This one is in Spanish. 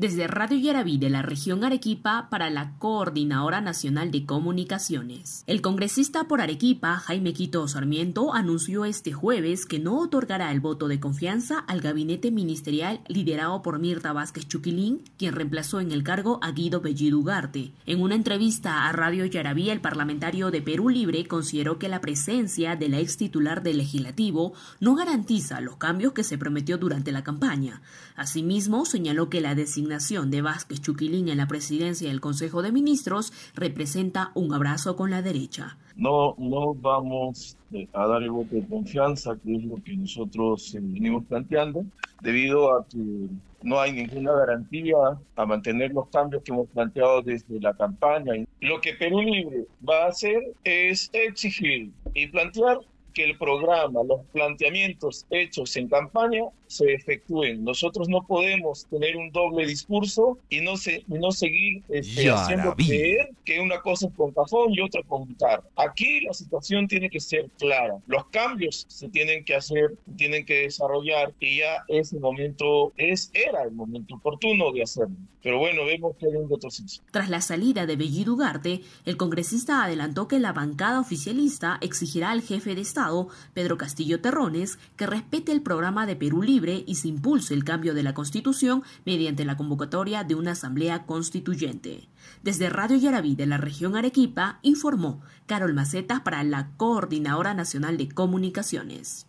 Desde Radio Yaraví de la región Arequipa para la Coordinadora Nacional de Comunicaciones. El congresista por Arequipa, Jaime Quito Sarmiento, anunció este jueves que no otorgará el voto de confianza al gabinete ministerial liderado por Mirta Vázquez Chuquilín, quien reemplazó en el cargo a Guido Bellidugarte. En una entrevista a Radio Yaraví, el parlamentario de Perú Libre consideró que la presencia de la ex titular del legislativo no garantiza los cambios que se prometió durante la campaña. Asimismo, señaló que la designación de Vázquez Chuquilín en la presidencia del Consejo de Ministros representa un abrazo con la derecha. No, no vamos a dar el voto de confianza, que es lo que nosotros eh, venimos planteando, debido a que no hay ninguna garantía a mantener los cambios que hemos planteado desde la campaña. Lo que Perú Libre va a hacer es exigir y plantear que el programa, los planteamientos hechos en campaña se efectúen. Nosotros no podemos tener un doble discurso y no, se, no seguir este, haciendo creer que una cosa es con cajón y otra con guitarra. Aquí la situación tiene que ser clara. Los cambios se tienen que hacer, tienen que desarrollar y ya es el momento, es, era el momento oportuno de hacerlo. Pero bueno, vemos que hay un retroceso. Tras la salida de Bellido Ugarte, el congresista adelantó que la bancada oficialista exigirá al jefe de Estado, Pedro Castillo Terrones, que respete el programa de Perú Libre y se impulse el cambio de la Constitución mediante la convocatoria de una asamblea constituyente. Desde Radio Yaraví de la región Arequipa informó Carol Macetas para la Coordinadora Nacional de Comunicaciones.